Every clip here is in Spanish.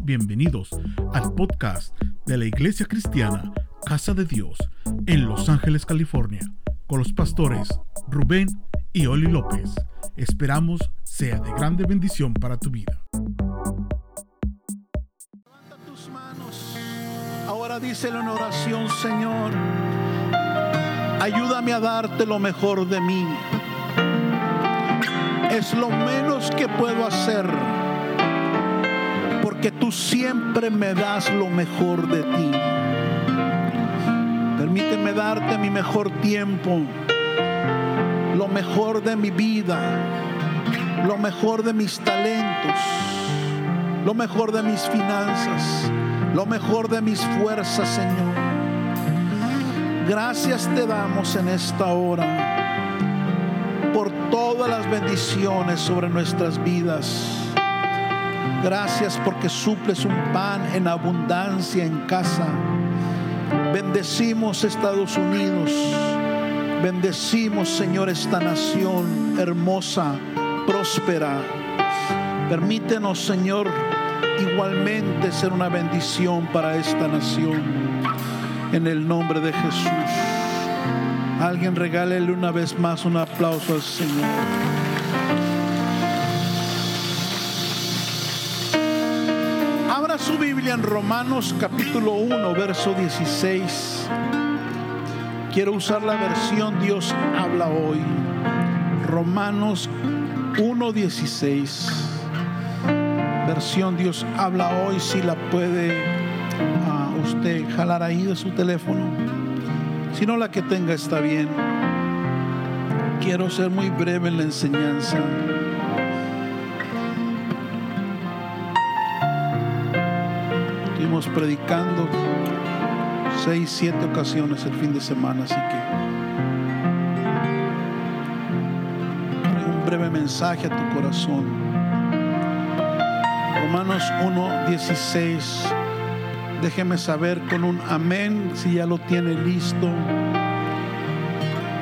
Bienvenidos al podcast de la Iglesia Cristiana Casa de Dios en Los Ángeles, California, con los pastores Rubén y Oli López. Esperamos sea de grande bendición para tu vida. Levanta tus manos. Ahora díselo en oración, Señor. Ayúdame a darte lo mejor de mí. Es lo menos que puedo hacer. Porque tú siempre me das lo mejor de ti. Permíteme darte mi mejor tiempo. Lo mejor de mi vida. Lo mejor de mis talentos. Lo mejor de mis finanzas. Lo mejor de mis fuerzas, Señor. Gracias te damos en esta hora por todas las bendiciones sobre nuestras vidas. Gracias porque suples un pan en abundancia en casa. Bendecimos Estados Unidos. Bendecimos, Señor, esta nación hermosa, próspera. Permítenos, Señor, igualmente ser una bendición para esta nación. En el nombre de Jesús. Alguien regálele una vez más un aplauso al Señor. Su Biblia en Romanos capítulo 1, verso 16. Quiero usar la versión Dios habla hoy. Romanos 1, 16. Versión Dios habla hoy, si la puede ah, usted jalar ahí de su teléfono. Si no, la que tenga está bien. Quiero ser muy breve en la enseñanza. Predicando seis, siete ocasiones el fin de semana, así que un breve mensaje a tu corazón. Romanos 1, 16. Déjeme saber con un amén si ya lo tiene listo.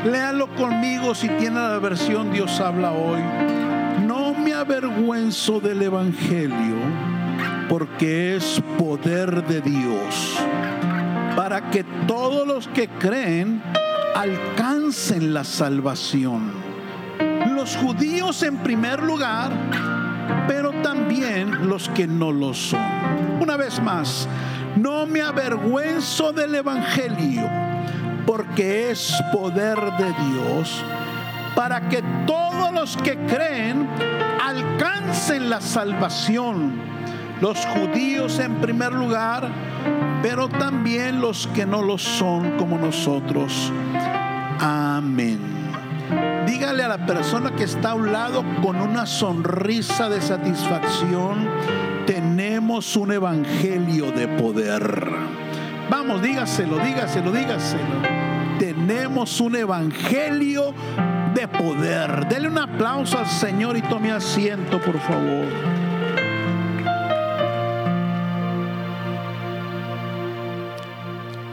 Léalo conmigo si tiene la versión Dios habla hoy. No me avergüenzo del Evangelio porque es poder de Dios para que todos los que creen alcancen la salvación. Los judíos en primer lugar, pero también los que no lo son. Una vez más, no me avergüenzo del Evangelio, porque es poder de Dios para que todos los que creen alcancen la salvación. Los judíos en primer lugar, pero también los que no lo son como nosotros. Amén. Dígale a la persona que está a un lado con una sonrisa de satisfacción tenemos un evangelio de poder. Vamos, dígaselo, dígaselo, dígaselo. Tenemos un evangelio de poder. Dele un aplauso al Señor y tome asiento, por favor.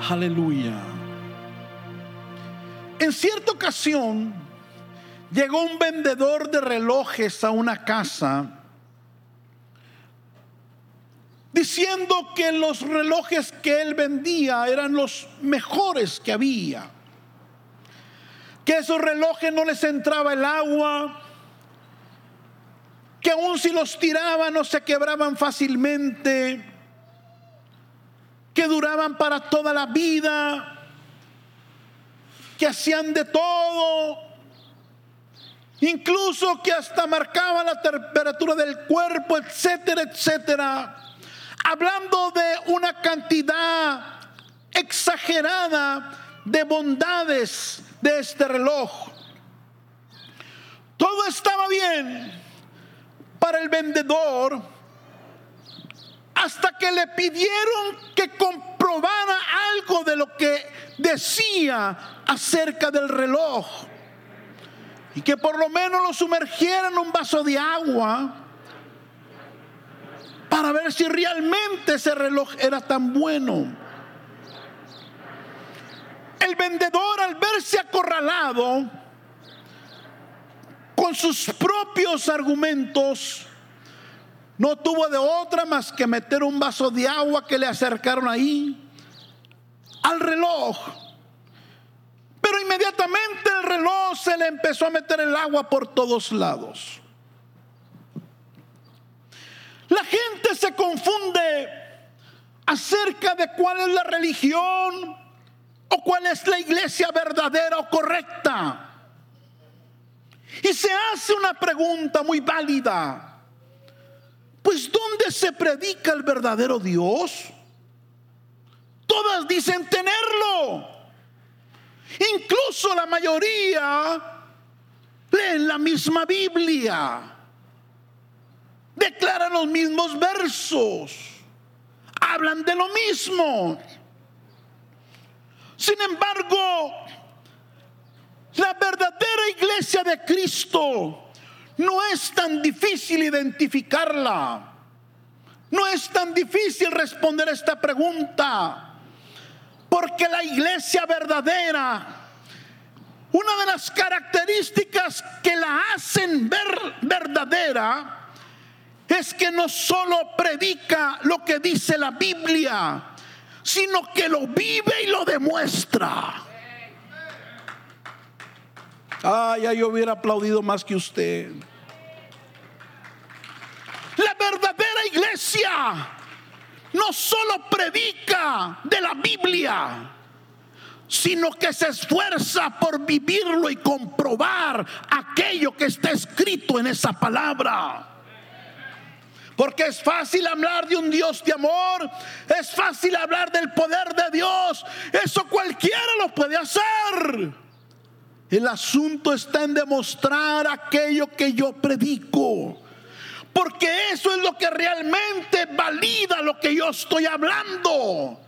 Aleluya. En cierta ocasión llegó un vendedor de relojes a una casa diciendo que los relojes que él vendía eran los mejores que había. Que esos relojes no les entraba el agua, que aun si los tiraban no se quebraban fácilmente, que duraban para toda la vida, que hacían de todo, incluso que hasta marcaban la temperatura del cuerpo, etcétera, etcétera hablando de una cantidad exagerada de bondades de este reloj. Todo estaba bien para el vendedor hasta que le pidieron que comprobara algo de lo que decía acerca del reloj y que por lo menos lo sumergiera en un vaso de agua para ver si realmente ese reloj era tan bueno. El vendedor al verse acorralado con sus propios argumentos, no tuvo de otra más que meter un vaso de agua que le acercaron ahí al reloj. Pero inmediatamente el reloj se le empezó a meter el agua por todos lados. La gente se confunde acerca de cuál es la religión o cuál es la iglesia verdadera o correcta. Y se hace una pregunta muy válida. Pues ¿dónde se predica el verdadero Dios? Todas dicen tenerlo. Incluso la mayoría leen la misma Biblia. Declaran los mismos versos. Hablan de lo mismo. Sin embargo, la verdadera iglesia de Cristo es tan difícil identificarla. No es tan difícil responder esta pregunta. Porque la iglesia verdadera, una de las características que la hacen ver verdadera, es que no solo predica lo que dice la Biblia, sino que lo vive y lo demuestra. Ay, ya yo hubiera aplaudido más que usted. La verdadera iglesia no solo predica de la Biblia, sino que se esfuerza por vivirlo y comprobar aquello que está escrito en esa palabra. Porque es fácil hablar de un Dios de amor, es fácil hablar del poder de Dios, eso cualquiera lo puede hacer. El asunto está en demostrar aquello que yo predico. Porque eso es lo que realmente valida lo que yo estoy hablando.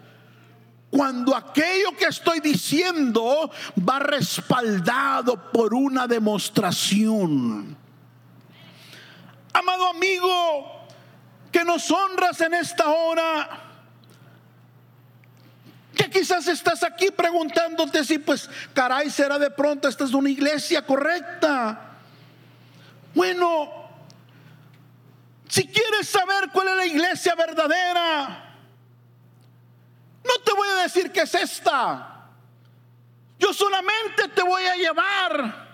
Cuando aquello que estoy diciendo va respaldado por una demostración. Amado amigo, que nos honras en esta hora. Que quizás estás aquí preguntándote si pues caray será de pronto esta es una iglesia correcta. Bueno, si quieres saber cuál es la iglesia verdadera, no te voy a decir que es esta. Yo solamente te voy a llevar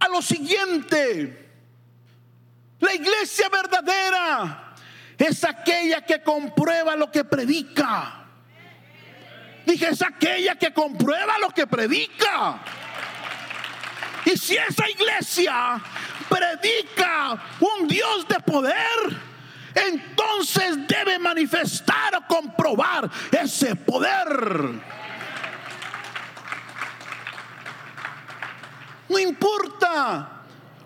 a lo siguiente. La iglesia verdadera es aquella que comprueba lo que predica. Dije, es aquella que comprueba lo que predica. Y si esa iglesia predica un Dios de poder, entonces debe manifestar o comprobar ese poder. No importa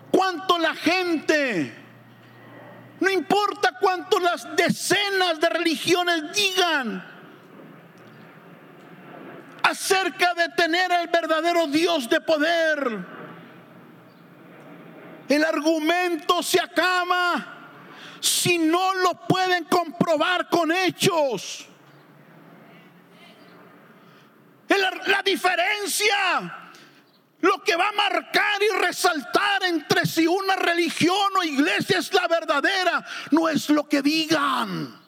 cuánto la gente, no importa cuánto las decenas de religiones digan acerca de tener el verdadero Dios de poder. El argumento se acaba si no lo pueden comprobar con hechos. La diferencia, lo que va a marcar y resaltar entre si una religión o iglesia es la verdadera, no es lo que digan,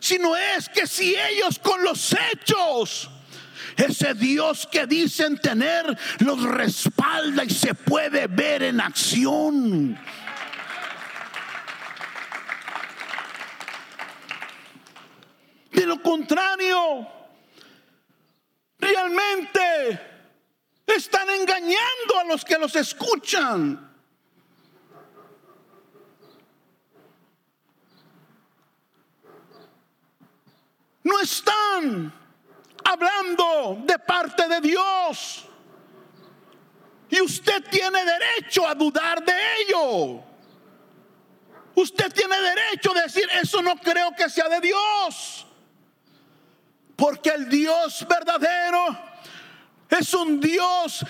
sino es que si ellos con los hechos ese Dios que dicen tener los respalda y se puede ver en acción. De lo contrario, realmente están engañando a los que los escuchan. No están hablando de parte de Dios. Y usted tiene derecho a dudar de ello. Usted tiene derecho a decir, eso no creo que sea de Dios. Porque el Dios verdadero es un Dios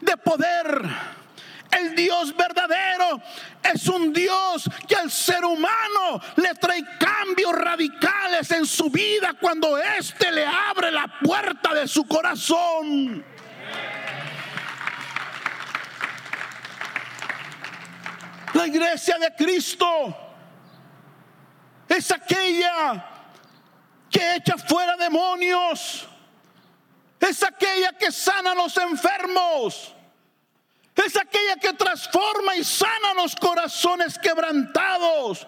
de poder el Dios verdadero es un Dios que al ser humano le trae cambios radicales en su vida cuando éste le abre la puerta de su corazón. La iglesia de Cristo es aquella que echa fuera demonios. Es aquella que sana a los enfermos. Es aquella que transforma y sana los corazones quebrantados.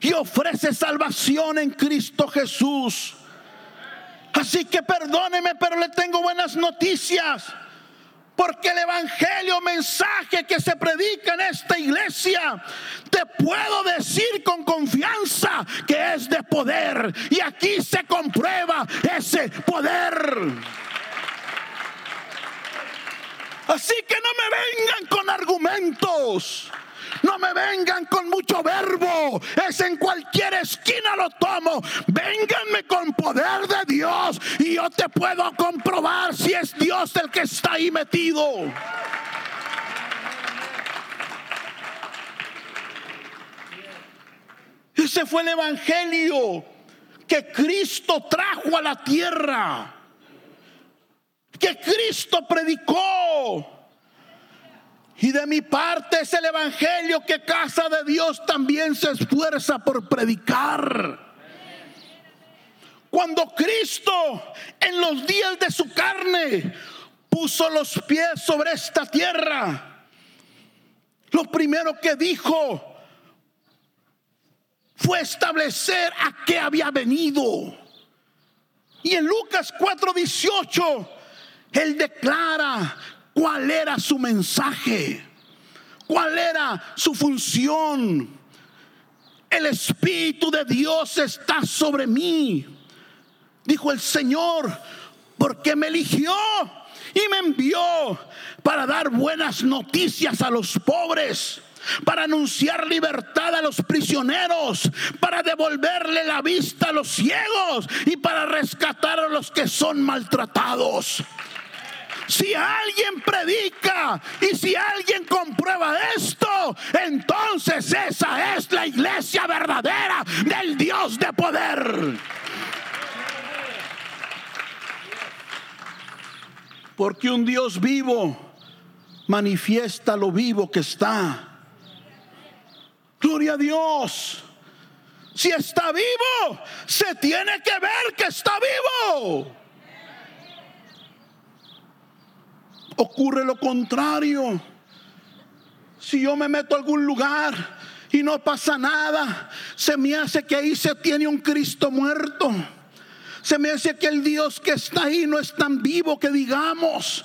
Y ofrece salvación en Cristo Jesús. Así que perdóneme, pero le tengo buenas noticias. Porque el evangelio, mensaje que se predica en esta iglesia, te puedo decir con confianza que es de poder. Y aquí se comprueba ese poder. Así que no me vengan con argumentos. No me vengan con mucho verbo. Es en cualquier esquina lo tomo. Vénganme con poder de Dios. Y yo te puedo comprobar si es Dios el que está ahí metido. Ese fue el evangelio que Cristo trajo a la tierra. Que Cristo predicó. Y de mi parte es el Evangelio que Casa de Dios también se esfuerza por predicar. Cuando Cristo en los días de su carne puso los pies sobre esta tierra, lo primero que dijo fue establecer a qué había venido. Y en Lucas 4:18, Él declara cuál era su mensaje, cuál era su función. El Espíritu de Dios está sobre mí, dijo el Señor, porque me eligió y me envió para dar buenas noticias a los pobres para anunciar libertad a los prisioneros, para devolverle la vista a los ciegos y para rescatar a los que son maltratados. Si alguien predica y si alguien comprueba esto, entonces esa es la iglesia verdadera del Dios de poder. Porque un Dios vivo manifiesta lo vivo que está. Gloria a Dios. Si está vivo, se tiene que ver que está vivo. Ocurre lo contrario. Si yo me meto a algún lugar y no pasa nada, se me hace que ahí se tiene un Cristo muerto. Se me hace que el Dios que está ahí no es tan vivo que digamos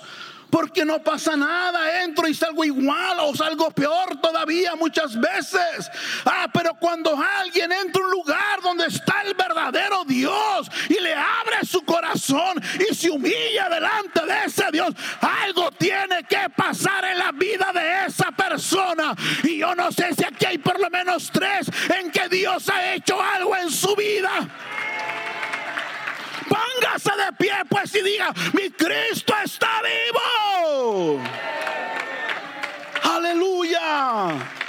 porque no pasa nada, entro y salgo igual o salgo peor todavía muchas veces. Ah, pero cuando alguien entra a un lugar donde está el verdadero Dios y le abre su corazón y se humilla delante de ese Dios, algo tiene que pasar en la vida de esa persona. Y yo no sé si aquí hay por lo menos tres en que Dios ha hecho algo en su vida. Póngase de pie pues y diga, mi Cristo está vivo. Aleluya.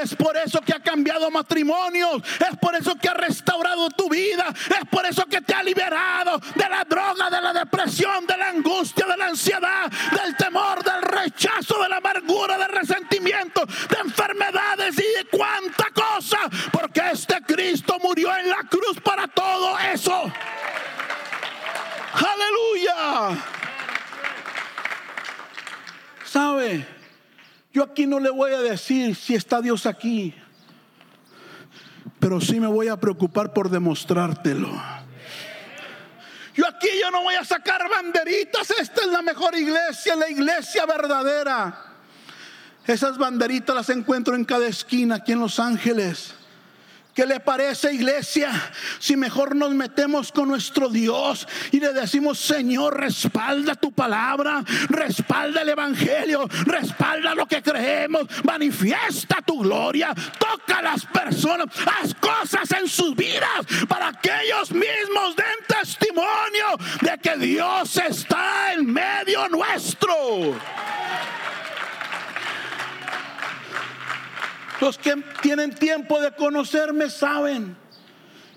Es por eso que ha cambiado matrimonios. Es por eso que ha restaurado tu vida. Es por eso que te ha liberado de la droga, de la depresión, de la angustia, de la ansiedad, del temor, del rechazo, de la amargura, del resentimiento, de enfermedades y de cuánta cosa. Porque este Cristo murió en la cruz para todo eso. Aleluya. ¿Sabe? Yo aquí no le voy a decir si está Dios aquí, pero sí me voy a preocupar por demostrártelo. Yo aquí yo no voy a sacar banderitas, esta es la mejor iglesia, la iglesia verdadera. Esas banderitas las encuentro en cada esquina aquí en Los Ángeles. ¿Qué le parece, iglesia? Si mejor nos metemos con nuestro Dios y le decimos, Señor, respalda tu palabra, respalda el Evangelio, respalda lo que creemos, manifiesta tu gloria, toca a las personas, haz cosas en sus vidas para que ellos mismos den testimonio de que Dios está en medio nuestro. Los que tienen tiempo de conocerme saben.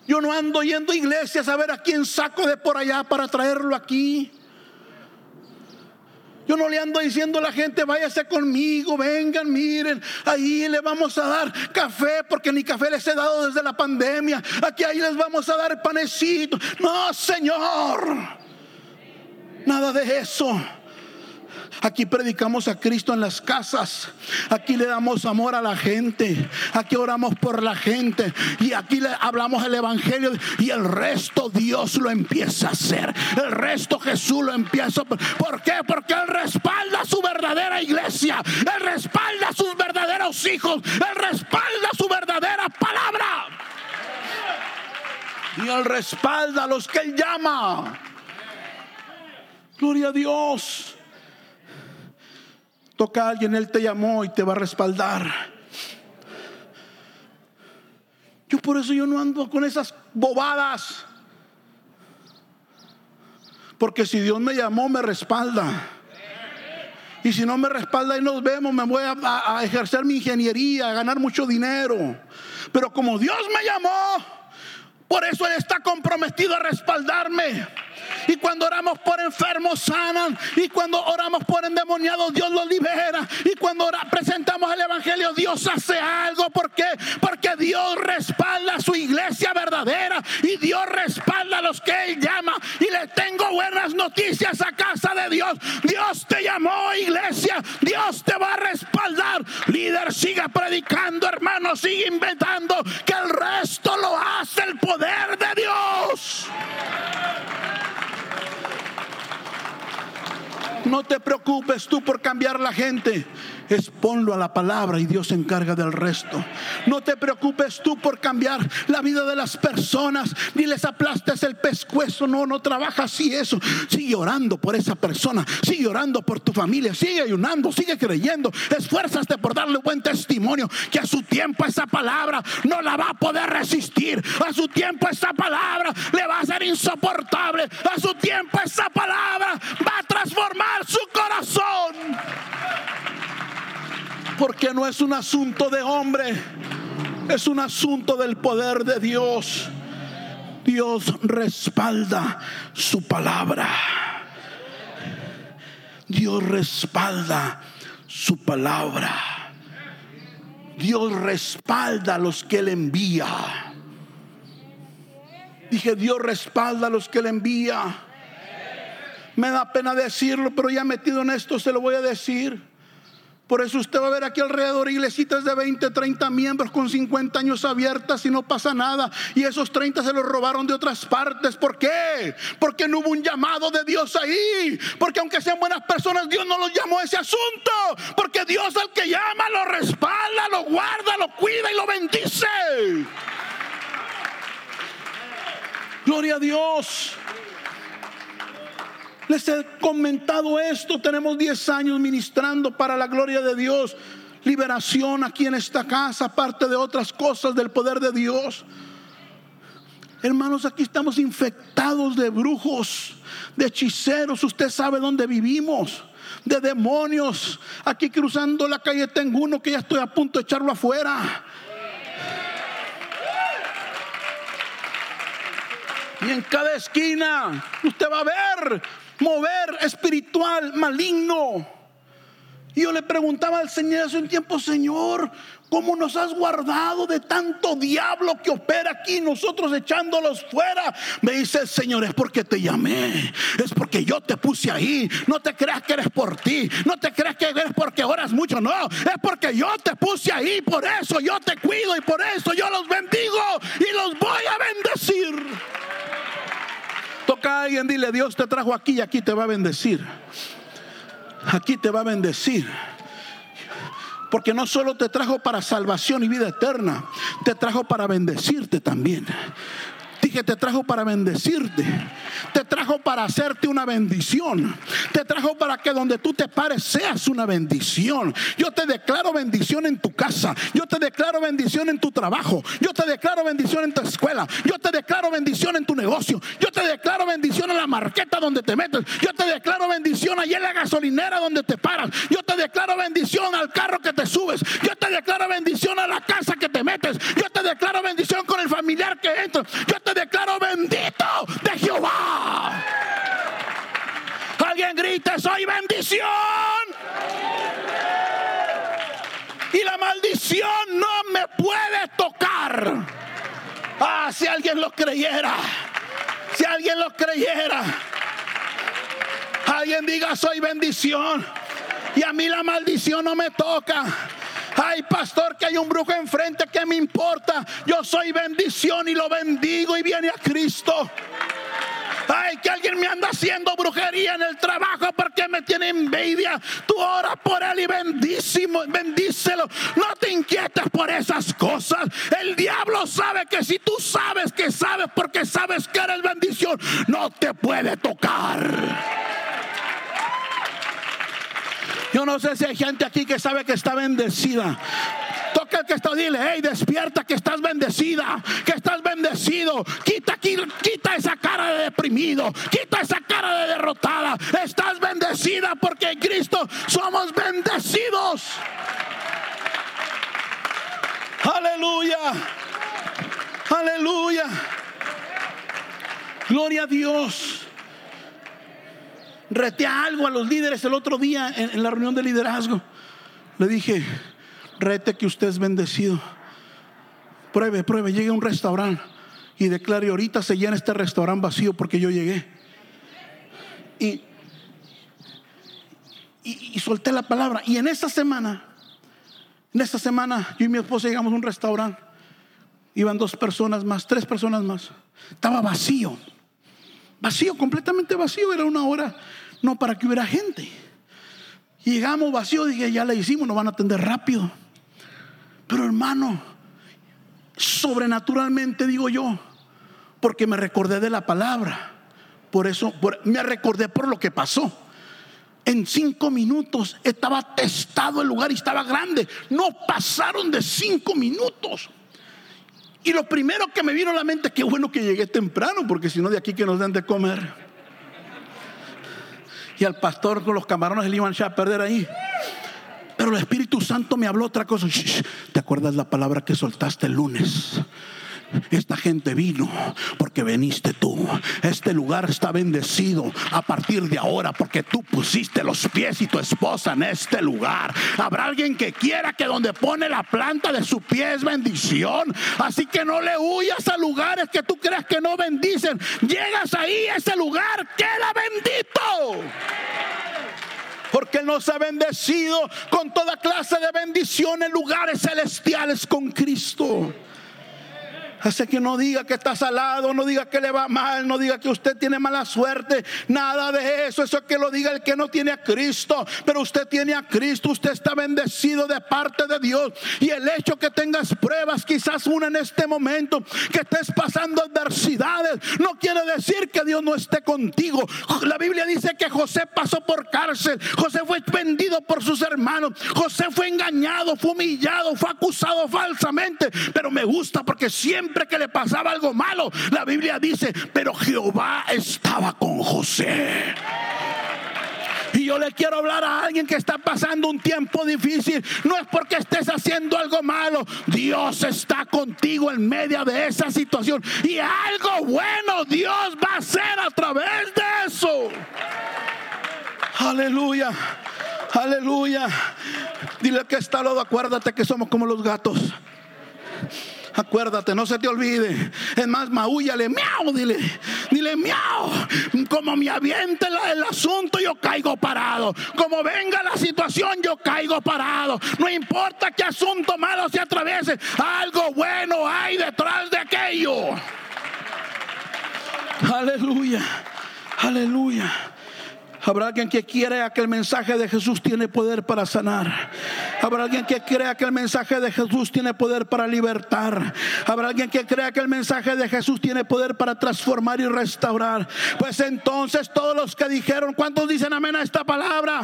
Yo no ando yendo a iglesias a ver a quién saco de por allá para traerlo aquí. Yo no le ando diciendo a la gente, váyase conmigo, vengan, miren, ahí le vamos a dar café, porque ni café les he dado desde la pandemia. Aquí ahí les vamos a dar panecito. No, Señor, nada de eso. Aquí predicamos a Cristo en las casas. Aquí le damos amor a la gente. Aquí oramos por la gente. Y aquí le hablamos el Evangelio. Y el resto Dios lo empieza a hacer. El resto Jesús lo empieza. ¿Por qué? Porque Él respalda su verdadera iglesia. Él respalda a sus verdaderos hijos. Él respalda su verdadera palabra. Y Él respalda a los que Él llama. Gloria a Dios. Toca a alguien, Él te llamó y te va a respaldar. Yo por eso yo no ando con esas bobadas. Porque si Dios me llamó, me respalda. Y si no me respalda y nos vemos, me voy a, a, ejercer mi ingeniería, a ganar mucho dinero. Pero como Dios me llamó, por eso Él está comprometido a respaldarme. Y cuando oramos por enfermos, sanan. Y cuando oramos por endemoniados, Dios los libera. Y cuando presentamos el Evangelio, Dios hace algo. ¿Por qué? Porque Dios respalda su iglesia verdadera. Y Dios respalda a los que Él llama. Y le tengo buenas noticias a casa de Dios. Dios te llamó, iglesia. Dios te va a respaldar. Líder, siga predicando, hermano. Sigue inventando. Que el resto lo hace el poder de Dios. No te preocupes tú por cambiar la gente es ponlo a la palabra y Dios se encarga del resto. No te preocupes tú por cambiar la vida de las personas, ni les aplastes el pescuezo, no, no trabaja así eso. Sigue orando por esa persona, sigue orando por tu familia, sigue ayunando, sigue creyendo, esfuérzate por darle buen testimonio, que a su tiempo esa palabra no la va a poder resistir, a su tiempo esa palabra le va a ser insoportable, a su tiempo esa palabra va a transformar su corazón porque no es un asunto de hombre, es un asunto del poder de Dios. Dios respalda su palabra. Dios respalda su palabra. Dios respalda a los que Él envía. Dije, Dios respalda a los que Él envía. Me da pena decirlo, pero ya metido en esto se lo voy a decir. Por eso usted va a ver aquí alrededor iglesitas de 20, 30 miembros con 50 años abiertas y no pasa nada. Y esos 30 se los robaron de otras partes. ¿Por qué? Porque no hubo un llamado de Dios ahí. Porque aunque sean buenas personas, Dios no los llamó a ese asunto. Porque Dios al que llama lo respalda, lo guarda, lo cuida y lo bendice. Gloria a Dios. Les he comentado esto, tenemos 10 años ministrando para la gloria de Dios. Liberación aquí en esta casa, aparte de otras cosas del poder de Dios. Hermanos, aquí estamos infectados de brujos, de hechiceros. Usted sabe dónde vivimos de demonios. Aquí cruzando la calle tengo uno que ya estoy a punto de echarlo afuera. Y en cada esquina usted va a ver mover espiritual maligno. Y yo le preguntaba al Señor hace un tiempo, Señor, ¿cómo nos has guardado de tanto diablo que opera aquí, nosotros echándolos fuera? Me dice Señor, es porque te llamé, es porque yo te puse ahí. No te creas que eres por ti, no te creas que eres porque oras mucho, no, es porque yo te puse ahí, por eso yo te cuido y por eso yo los bendigo y los voy a bendecir. Toca alguien, dile, Dios te trajo aquí y aquí te va a bendecir. Aquí te va a bendecir. Porque no solo te trajo para salvación y vida eterna, te trajo para bendecirte también. Dije, te trajo para bendecirte. Te trajo para hacerte una bendición. Te trajo para que donde tú te pares seas una bendición. Yo te declaro bendición en tu casa. Yo te declaro bendición en tu trabajo. Yo te declaro bendición en tu escuela. Yo te declaro bendición en tu negocio. Yo te declaro bendición en la marqueta donde te metes. Yo te declaro bendición allí en la gasolinera donde te paras. Yo te declaro bendición al carro que te subes. Yo te declaro bendición a la casa que te metes. Yo te declaro bendición con el familiar que entra. Yo te declaro bendito de Jehová. Alguien grite, soy bendición. Y la maldición no me puede tocar. Ah, si alguien lo creyera. Si alguien lo creyera. Alguien diga, soy bendición. Y a mí la maldición no me toca. Ay, pastor, que hay un brujo enfrente, que me importa? Yo soy bendición y lo bendigo y viene a Cristo. Ay, que alguien me anda haciendo brujería en el trabajo porque me tiene envidia. Tú ora por él y bendísimo, bendícelo. No te inquietes por esas cosas. El diablo sabe que si tú sabes que sabes porque sabes que eres bendición, no te puede tocar. Yo no sé si hay gente aquí que sabe que está bendecida. Toca el que está, dile, hey, despierta que estás bendecida, que estás bendecido. Quita, quita esa cara de deprimido, quita esa cara de derrotada. Estás bendecida porque en Cristo somos bendecidos. Aleluya, aleluya. Gloria a Dios reté algo a los líderes el otro día en, la reunión de liderazgo. Le dije, rete que usted es bendecido. Pruebe, pruebe, llegue a un restaurante y declare, ahorita se llena este restaurante vacío porque yo llegué. Y, y, solté la palabra. Y en esta semana, en esta semana, yo y mi esposa llegamos a un restaurante. Iban dos personas más, tres personas más. Estaba vacío. Vacío, completamente vacío. Era una hora no para que hubiera gente. Llegamos vacío, dije, ya le hicimos, nos van a atender rápido. Pero hermano, sobrenaturalmente digo yo, porque me recordé de la palabra. Por eso me recordé por lo que pasó. En cinco minutos estaba testado el lugar y estaba grande. No pasaron de cinco minutos. Y lo primero que me vino a la mente, qué bueno que llegué temprano, porque si no de aquí que nos den de comer y al pastor con los camarones le iban a perder ahí. Pero el Espíritu Santo me habló otra cosa. ¿Te acuerdas la palabra que soltaste el lunes? Esta gente vino porque veniste tú. Este lugar está bendecido a partir de ahora porque tú pusiste los pies y tu esposa en este lugar. Habrá alguien que quiera que donde pone la planta de su pie es bendición. Así que no le huyas a lugares que tú crees que no bendicen. Llegas ahí, ese lugar queda bendito porque nos ha bendecido con toda clase de bendición en lugares celestiales con Cristo. Así que no diga que está salado, no diga que le va mal, no diga que usted tiene mala suerte, nada de eso. Eso es que lo diga el que no tiene a Cristo, pero usted tiene a Cristo, usted está bendecido de parte de Dios. Y el hecho que tengas pruebas, quizás una en este momento, que estés pasando adversidades, no quiere decir que Dios no esté contigo. La Biblia dice que José pasó por cárcel, José fue vendido por sus hermanos, José fue engañado, fue humillado, fue acusado falsamente, pero me gusta porque siempre siempre que le pasaba algo malo, la Biblia dice, pero Jehová estaba con José. Y yo le quiero hablar a alguien que está pasando un tiempo difícil. No es porque estés haciendo algo malo. Dios está contigo en medio de esa situación. Y algo bueno Dios va a hacer a través de eso. Aleluya. Aleluya. Dile que está lodo. Acuérdate que somos como los gatos. Acuérdate, no se te olvide. Es más, maúllale, miau, dile, dile, miau. Como me aviente el asunto, yo caigo parado. Como venga la situación, yo caigo parado. No importa qué asunto malo se atraviese, algo bueno hay detrás de aquello. Aleluya, aleluya. Habrá alguien que crea que el mensaje de Jesús tiene poder para sanar. Habrá alguien que crea que el mensaje de Jesús tiene poder para libertar. Habrá alguien que crea que el mensaje de Jesús tiene poder para transformar y restaurar. Pues entonces todos los que dijeron, ¿cuántos dicen amén a esta palabra?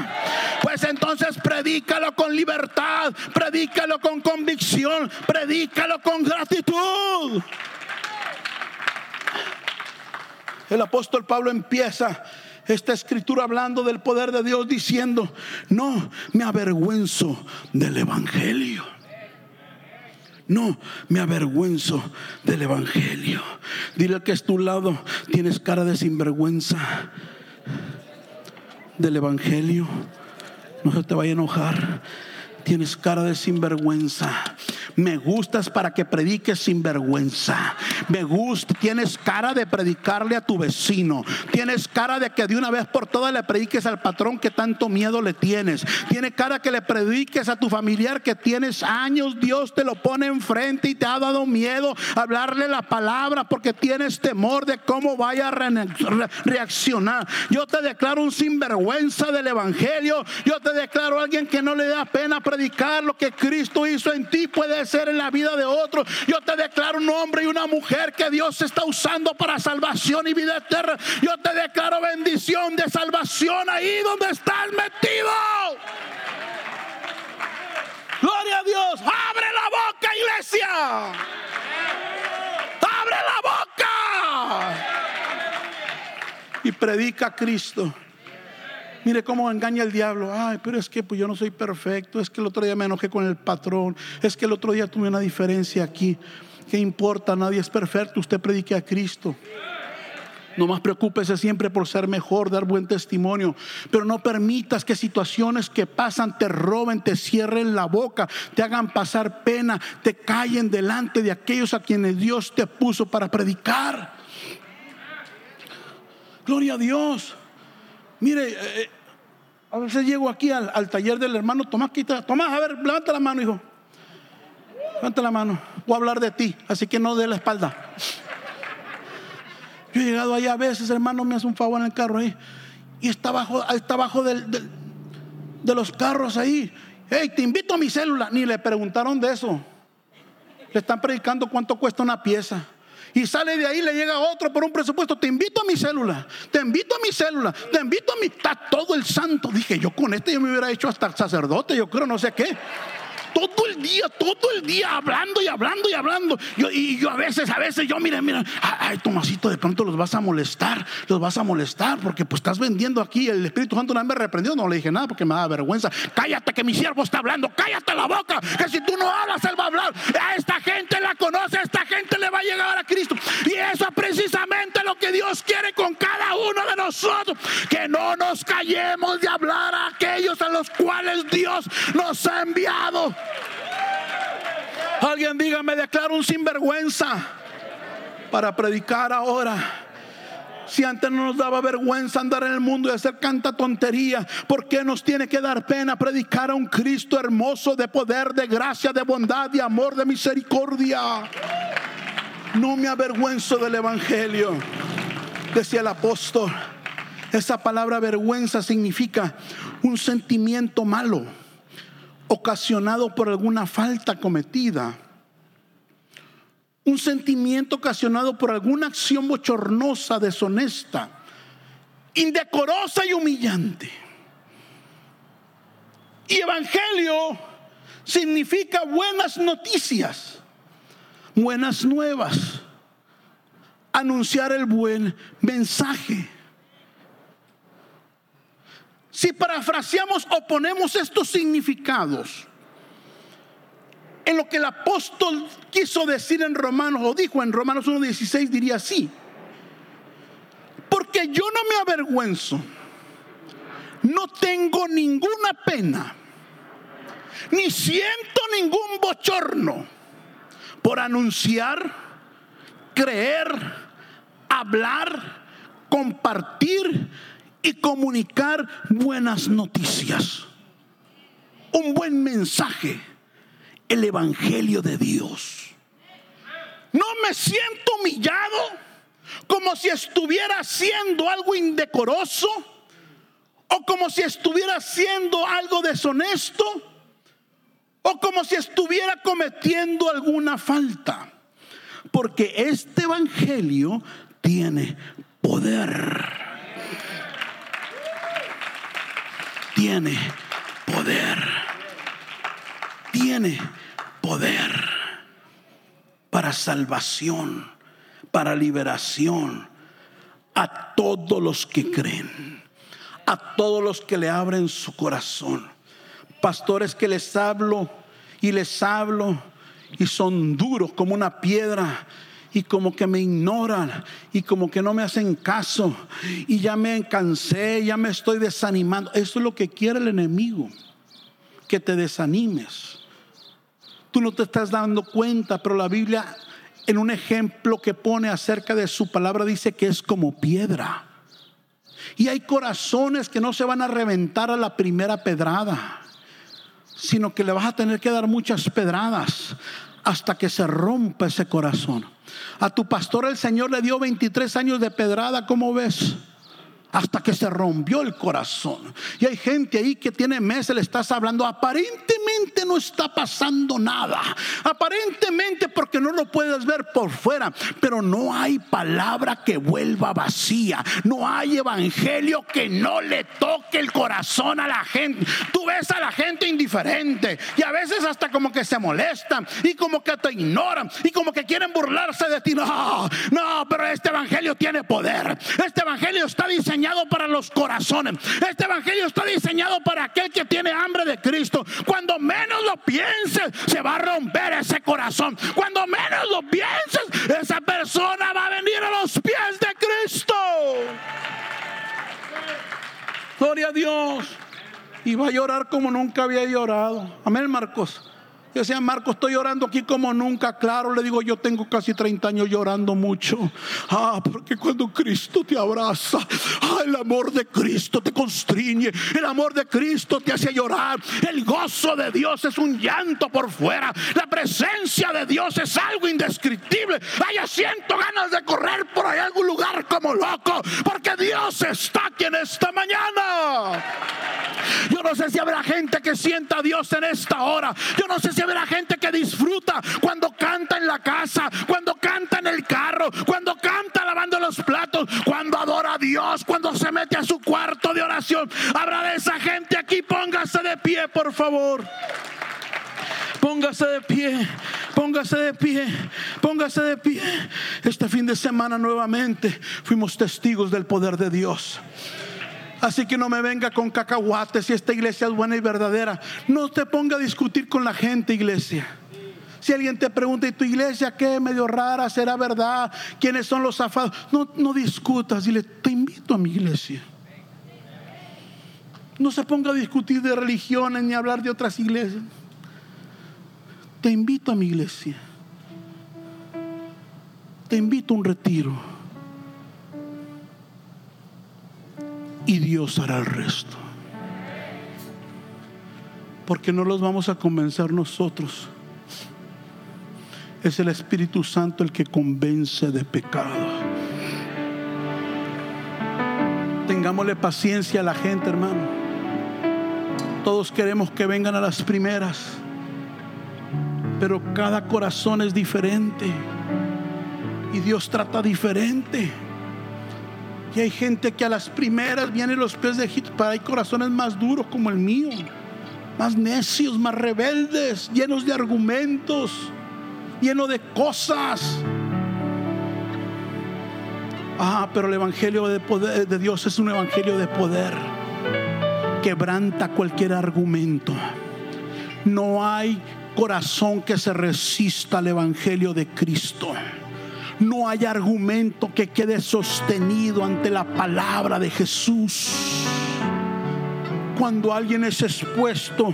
Pues entonces predícalo con libertad, predícalo con convicción, predícalo con gratitud. El apóstol Pablo empieza esta escritura hablando del poder de Dios diciendo, no me avergüenzo del Evangelio. No me avergüenzo del Evangelio. Dile que es tu lado, tienes cara de sinvergüenza del Evangelio. No se te vaya a enojar. Tienes cara de sinvergüenza. Me gustas para que prediques sin vergüenza. Me gusta, tienes cara de predicarle a tu vecino. Tienes cara de que de una vez por todas le prediques al patrón que tanto miedo le tienes. Tiene cara que le prediques a tu familiar que tienes años. Dios te lo pone enfrente y te ha dado miedo hablarle la palabra porque tienes temor de cómo vaya a reaccionar. Yo te declaro un sinvergüenza del evangelio. Yo te declaro a alguien que no le da pena predicar lo que Cristo hizo en ti puede ser en la vida de otro. Yo te declaro un hombre y una mujer que Dios está usando para salvación y vida eterna. Yo te declaro bendición de salvación ahí donde estás metido. Gloria a Dios. Abre la boca, iglesia. Abre la boca. Y predica a Cristo. Mire cómo engaña el diablo. Ay, pero es que pues yo no soy perfecto. Es que el otro día me enojé con el patrón. Es que el otro día tuve una diferencia aquí. ¿Qué importa? Nadie es perfecto. Usted predique a Cristo. No más preocúpese siempre por ser mejor, dar buen testimonio. Pero no permitas que situaciones que pasan te roben, te cierren la boca, te hagan pasar pena, te callen delante de aquellos a quienes Dios te puso para predicar. Gloria a Dios. Mire, eh, a veces llego aquí al, taller del hermano Tomás, quita, Tomás, a ver, levanta la mano, hijo. Levanta la mano. Voy a hablar de ti, así que no dé la espalda. Yo he llegado allá a veces, hermano, me hace un favor en el carro ahí. Y está abajo, está abajo de los carros ahí. Hey, te invito a mi célula. Ni le preguntaron de eso. Le están predicando cuánto cuesta una pieza y sale de ahí, le llega otro por un presupuesto. Te invito a mi célula, te invito a mi célula, te invito a mi. Está todo el santo. Dije, yo con este yo me hubiera hecho hasta sacerdote, yo creo, no sé qué todo el día, todo el día hablando y hablando y hablando. y yo a veces, a veces, yo, mira, mira, ay, Tomasito, de pronto los vas a molestar, los vas a molestar porque pues estás vendiendo aquí. El Espíritu Santo no me reprendió, no le dije nada porque me da vergüenza. Cállate que mi siervo está hablando, cállate la boca, que si tú no hablas, él va a hablar. A esta gente la conoce, a esta gente le va a llegar a Cristo. Y eso es precisamente lo que Dios quiere con cada que no nos callemos de hablar a aquellos a los cuales Dios nos ha enviado. Alguien diga, me declaro un sinvergüenza para predicar ahora. Si antes no nos daba vergüenza andar en el mundo y hacer canta tontería, ¿por qué nos tiene que dar pena predicar a un Cristo hermoso de poder, de gracia, de bondad, de amor, de misericordia? No me avergüenzo del Evangelio, decía el apóstol. Esa palabra vergüenza significa un sentimiento malo ocasionado por alguna falta cometida, un sentimiento ocasionado por alguna acción bochornosa, deshonesta, indecorosa y humillante. Y evangelio significa buenas noticias, buenas nuevas, anunciar el buen mensaje. Si parafraseamos o ponemos estos significados en lo que el apóstol quiso decir en Romanos, o dijo en Romanos 1.16, diría así, porque yo no me avergüenzo, no tengo ninguna pena, ni siento ningún bochorno por anunciar, creer, hablar, compartir, y comunicar buenas noticias. Un buen mensaje, el Evangelio de Dios. No me siento humillado como si estuviera haciendo algo indecoroso o como si estuviera haciendo algo deshonesto o como si estuviera cometiendo alguna falta. Porque este Evangelio tiene poder. Tiene poder. Tiene poder para salvación, para liberación a todos los que creen, a todos los que le abren su corazón. Pastores que les hablo y les hablo y son duros como una piedra y como que me ignoran y como que no me hacen caso y ya me cansé, ya me estoy desanimando. Eso es lo que quiere el enemigo, que te desanimes. Tú no te estás dando cuenta, pero la Biblia en un ejemplo que pone acerca de su palabra dice que es como piedra. Y hay corazones que no se van a reventar a la primera pedrada, sino que le vas a tener que dar muchas pedradas hasta que se rompa ese corazón. A tu pastor el Señor le dio 23 años de pedrada, ¿cómo ves? Hasta que se rompió el corazón. Y hay gente ahí que tiene meses, le estás hablando, aparentemente no está pasando nada. Aparentemente porque no lo puedes ver por fuera, pero no hay palabra que vuelva vacía. No hay evangelio que no le toque el corazón a la gente. Tú ves a la gente indiferente y a veces hasta como que se molestan y como que te ignoran y como que quieren burlarse de ti. No, no, pero este evangelio tiene poder. Este evangelio está diseñado para los corazones. Este evangelio está diseñado para aquel que tiene hambre de Cristo. Cuando menos lo pienses, se va a romper ese corazón. Cuando menos lo pienses, esa persona va a venir a los pies de Cristo. Gloria a Dios. Y va a llorar como nunca había llorado. Amén, Marcos. Yo decía, Marco, estoy llorando aquí como nunca. Claro, le digo, yo tengo casi 30 años llorando mucho. Ah, porque cuando Cristo te abraza, ah, el amor de Cristo te constriñe. El amor de Cristo te hace llorar. El gozo de Dios es un llanto por fuera. La presencia de Dios es algo indescriptible. Vaya, siento ganas de correr por ahí algún lugar como loco. Porque Dios está aquí en esta mañana. Yo no sé si habrá gente que sienta a Dios en esta hora. Yo no sé si habrá gente que disfruta cuando canta en la casa, cuando canta en el carro, cuando canta lavando los platos, cuando adora a Dios, cuando se mete a su cuarto de oración. Habrá de esa gente aquí. Póngase de pie, por favor. Póngase de pie, póngase de pie, póngase de pie. Este fin de semana nuevamente fuimos testigos del poder de Dios. Así que no me venga con cacahuates si esta iglesia es buena y verdadera. No te ponga a discutir con la gente, iglesia. Si alguien te pregunta, ¿y tu iglesia qué? Medio rara, ¿será verdad? ¿Quiénes son los zafados? No, no discutas, dile, te invito a mi iglesia. No se ponga a discutir de religiones ni hablar de otras iglesias. Te invito a mi iglesia. Te invito a un retiro. Y Dios hará el resto. Porque no los vamos a convencer nosotros. Es el Espíritu Santo el que convence de pecado. Tengámosle paciencia a la gente, hermano. Todos queremos que vengan a las primeras. Pero cada corazón es diferente. Y Dios trata diferente. Y hay gente que a las primeras vienen los pies de Egipto, pero hay corazones más duros como el mío, más necios, más rebeldes, llenos de argumentos, llenos de cosas. Ah, pero el evangelio de, poder, de Dios es un evangelio de poder. Quebranta cualquier argumento. No hay corazón que se resista al evangelio de Cristo no hay argumento que quede sostenido ante la palabra de Jesús. Cuando alguien es expuesto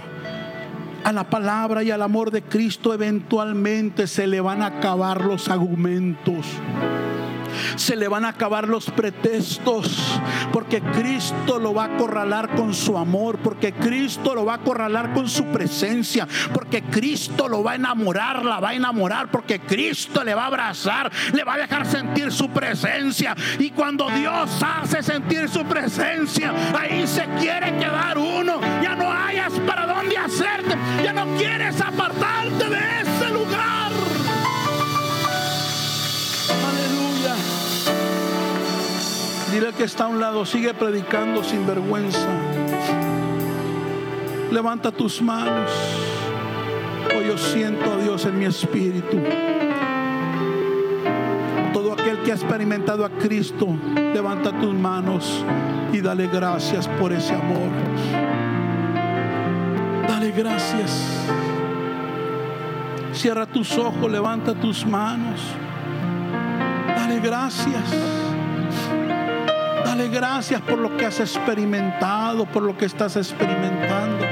a la palabra y al amor de Cristo, eventualmente se le van a acabar los argumentos se le van a acabar los pretextos, porque Cristo lo va a acorralar con su amor, porque Cristo lo va a acorralar con su presencia, porque Cristo lo va a enamorar, la va a enamorar, porque Cristo le va a abrazar, le va a dejar sentir su presencia. Y cuando Dios hace sentir su presencia, ahí se quiere quedar uno. Ya no hayas para dónde hacerte, ya no quieres apartarte de ese lugar. Dile que está a un lado, sigue predicando sin vergüenza. Levanta tus manos. Hoy yo siento a Dios en mi espíritu. Todo aquel que ha experimentado a Cristo, levanta tus manos y dale gracias por ese amor. Dale gracias. Cierra tus ojos, levanta tus manos. Dale gracias. Dale gracias por lo que has experimentado, por lo que estás experimentando.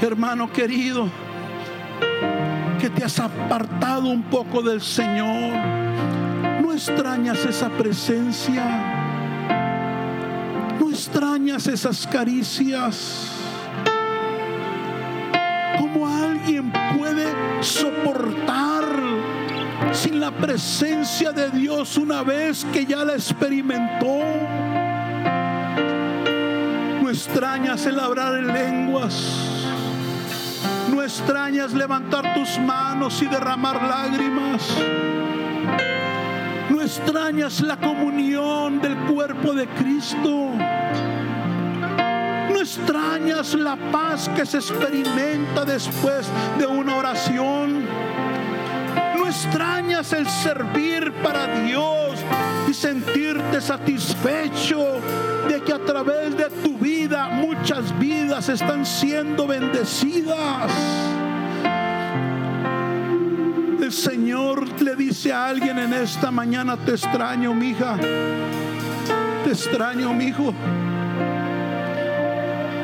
Hermano querido, que te has apartado un poco del Señor. No extrañas esa presencia. No extrañas esas caricias. Sin la presencia de Dios una vez que ya la experimentó? No extrañas el hablar en lenguas no extrañas levantar tus manos y derramar lágrimas. No extrañas la comunión del cuerpo de Cristo. No extrañas la paz que se experimenta después de una oración. Extrañas el servir para Dios y sentirte satisfecho de que a través de tu vida muchas vidas están siendo bendecidas. El Señor le dice a alguien en esta mañana, te extraño, mi hija. Te extraño, mi hijo.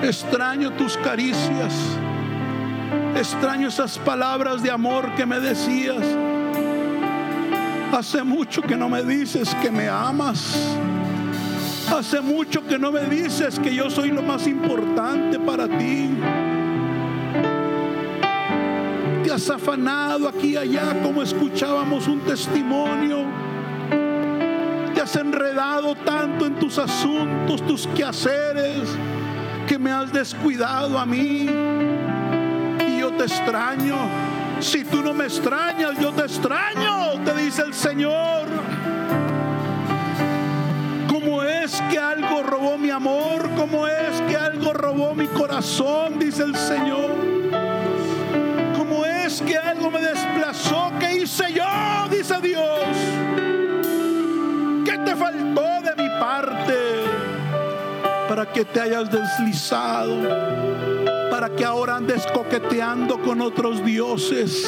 Extraño tus caricias. Extraño esas palabras de amor que me decías. Hace mucho que no me dices que me amas. Hace mucho que no me dices que yo soy lo más importante para ti. Te has afanado aquí y allá como escuchábamos un testimonio. Te has enredado tanto en tus asuntos, tus quehaceres, que me has descuidado a mí. Y yo te extraño. Si tú no me extrañas, yo te extraño, te dice el Señor. ¿Cómo es que algo robó mi amor? ¿Cómo es que algo robó mi corazón? Dice el Señor. ¿Cómo es que algo me desplazó? ¿Qué hice yo? Dice Dios. ¿Qué te faltó de mi parte para que te hayas deslizado? Para que ahora andes coqueteando con otros dioses.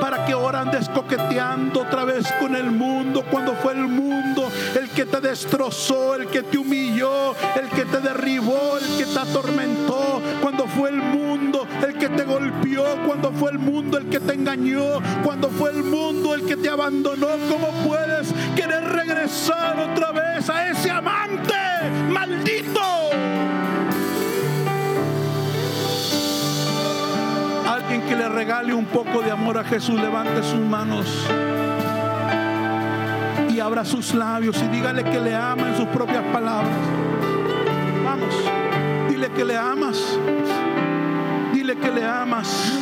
Para que ahora andes coqueteando otra vez con el mundo, cuando fue el mundo el que te destrozó, el que te humilló, el que te derribó, el que te atormentó, cuando fue el mundo el que te golpeó, cuando fue el mundo el que te engañó, cuando fue el mundo el que te abandonó. ¿Cómo puedes querer regresar otra vez a ese amante maldito? Que le regale un poco de amor a Jesús, levante sus manos y abra sus labios y dígale que le ama en sus propias palabras. Vamos, dile que le amas, dile que le amas.